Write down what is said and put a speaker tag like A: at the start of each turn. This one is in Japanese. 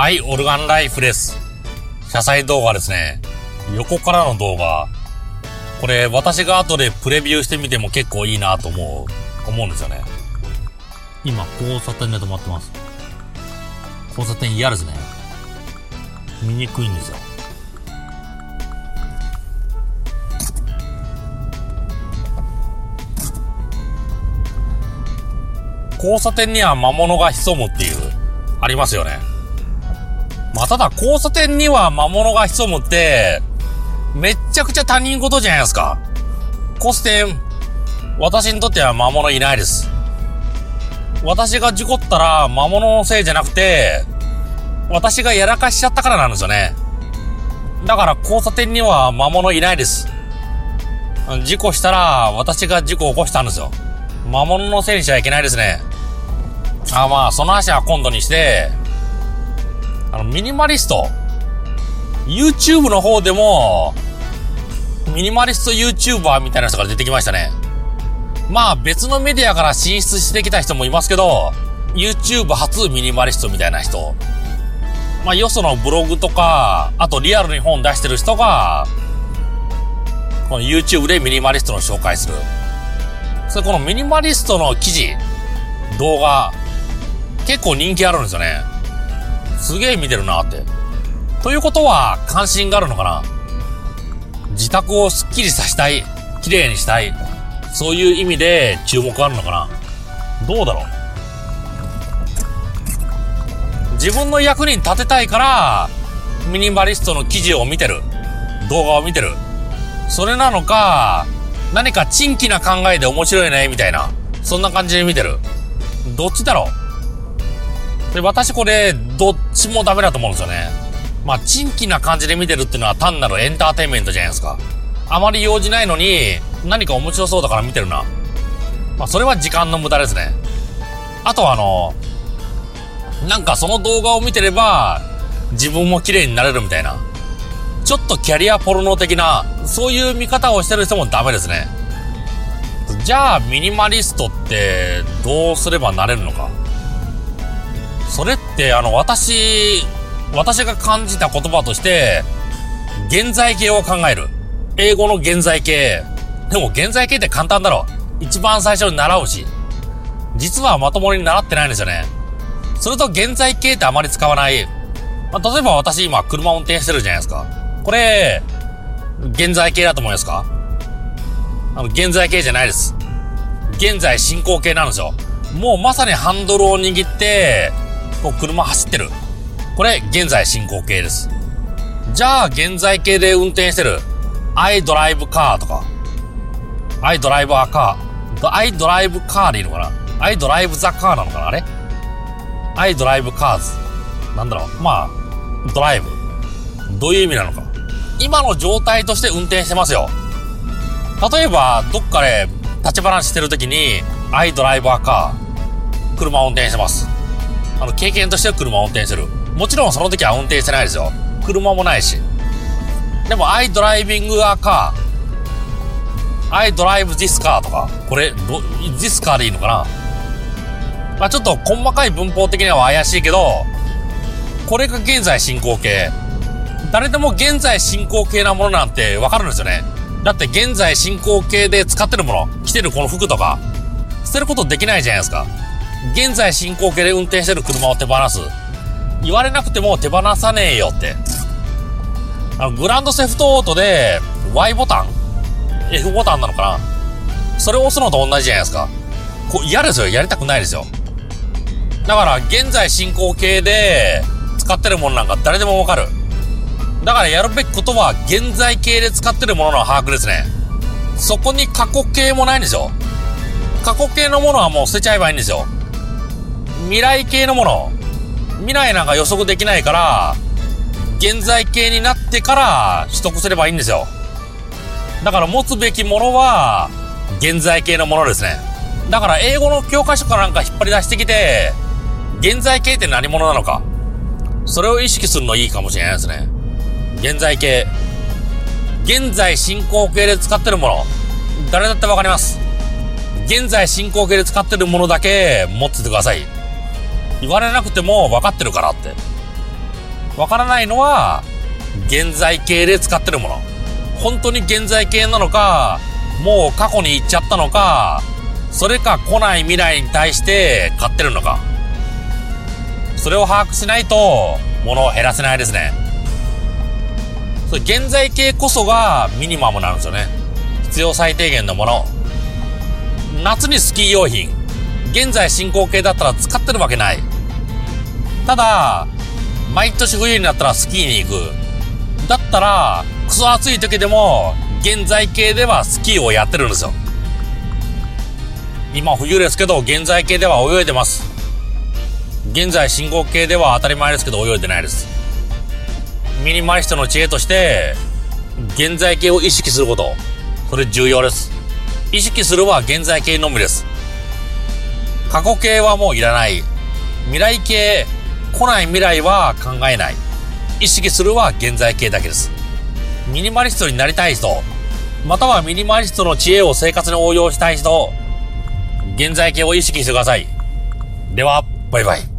A: はい、オルガンライフです。車載動画ですね。横からの動画。これ、私が後でプレビューしてみても結構いいなと思う、思うんですよね。今、交差点で止まってます。交差点嫌ですね。見にくいんですよ。交差点には魔物が潜むっていう、ありますよね。まあ、ただ交差点には魔物が潜むって、めっちゃくちゃ他人事じゃないですか。交差点、私にとっては魔物いないです。私が事故ったら魔物のせいじゃなくて、私がやらかしちゃったからなんですよね。だから交差点には魔物いないです。事故したら私が事故を起こしたんですよ。魔物のせいにしちゃいけないですね。あまあ、その話は今度にして、あの、ミニマリスト。YouTube の方でも、ミニマリスト YouTuber みたいな人が出てきましたね。まあ別のメディアから進出してきた人もいますけど、YouTube 初ミニマリストみたいな人。まあよそのブログとか、あとリアルに本出してる人が、この YouTube でミニマリストの紹介する。それこのミニマリストの記事、動画、結構人気あるんですよね。すげえ見てるなって。ということは、関心があるのかな？自宅をスッキリさせたい。綺麗にしたい。そういう意味で注目あるのかな？どうだろう？自分の役に立てたいから、ミニマリストの記事を見てる。動画を見てる。それなのか、何か珍奇な考えで面白いね、みたいな。そんな感じで見てる。どっちだろう？で、私これ、どっちもダメだと思うんですよね。まあ、珍奇な感じで見てるっていうのは単なるエンターテインメントじゃないですか。あまり用事ないのに、何か面白そうだから見てるな。まあ、それは時間の無駄ですね。あとはあの、なんかその動画を見てれば、自分も綺麗になれるみたいな。ちょっとキャリアポルノ的な、そういう見方をしてる人もダメですね。じゃあ、ミニマリストってどうすればなれるのか。それって、あの、私、私が感じた言葉として、現在形を考える。英語の現在形。でも現在形って簡単だろ。一番最初に習うし。実はまともに習ってないんですよね。それと現在形ってあまり使わない。まあ、例えば私今車を運転してるじゃないですか。これ、現在形だと思いますか？あの、現在形じゃないです。現在進行形なんですよ。もうまさにハンドルを握って、こう車走ってる。これ、現在進行形です。じゃあ、現在形で運転してる。I drive car とか。I drive a car. I drive car でいいのかな ?I drive the car なのかなあれ ?I drive cars. なんだろうまあ、ドライブ。どういう意味なのか。今の状態として運転してますよ。例えば、どっかで立ち話してるときに、I drive a car. 車を運転してます。あの、経験としては車を運転してる。もちろんその時は運転してないですよ。車もないし。でも、I driving a car. I drive this car とか、これ、this car でいいのかな？まあちょっと細かい文法的には怪しいけど、これが現在進行形。誰でも現在進行形なものなんてわかるんですよね。だって現在進行形で使ってるもの、着てるこの服とか、捨てることできないじゃないですか。現在進行形で運転してる車を手放す。言われなくても手放さねえよって。あの、グランドセフトオートで Y ボタン？F ボタンなのかな？それを押すのと同じじゃないですか。こう嫌ですよ。やりたくないですよ。だから、現在進行形で使ってるものなんか誰でもわかる。だからやるべきことは、現在形で使ってるものの把握ですね。そこに過去形もないんですよ。過去形のものはもう捨てちゃえばいいんですよ。未来形のもの。未来なんか予測できないから、現在形になってから取得すればいいんですよ。だから持つべきものは、現在形のものですね。だから英語の教科書かなんか引っ張り出してきて、現在形って何者なのか。それを意識するのいいかもしれないですね。現在形。現在進行形で使ってるもの。誰だってわかります。現在進行形で使ってるものだけ持っててください。言われなくても分かってるからって。わからないのは、現在形で使ってるもの。本当に現在形なのか、もう過去に行っちゃったのか、それか来ない未来に対して買ってるのか。それを把握しないと、物を減らせないですね。それ現在形こそがミニマムなんですよね。必要最低限のもの。夏にスキー用品。現在進行形だったら使ってるわけない。ただ、毎年冬になったらスキーに行く。だったら、クソ暑い時でも、現在形ではスキーをやってるんですよ。今冬ですけど、現在形では泳いでます。現在進行形では当たり前ですけど泳いでないです。ミニマリストの知恵として、現在形を意識すること。それ重要です。意識するは現在形のみです。過去形はもういらない。未来形、来ない未来は考えない。意識するは現在形だけです。ミニマリストになりたい人、またはミニマリストの知恵を生活に応用したい人、現在形を意識してください。では、バイバイ。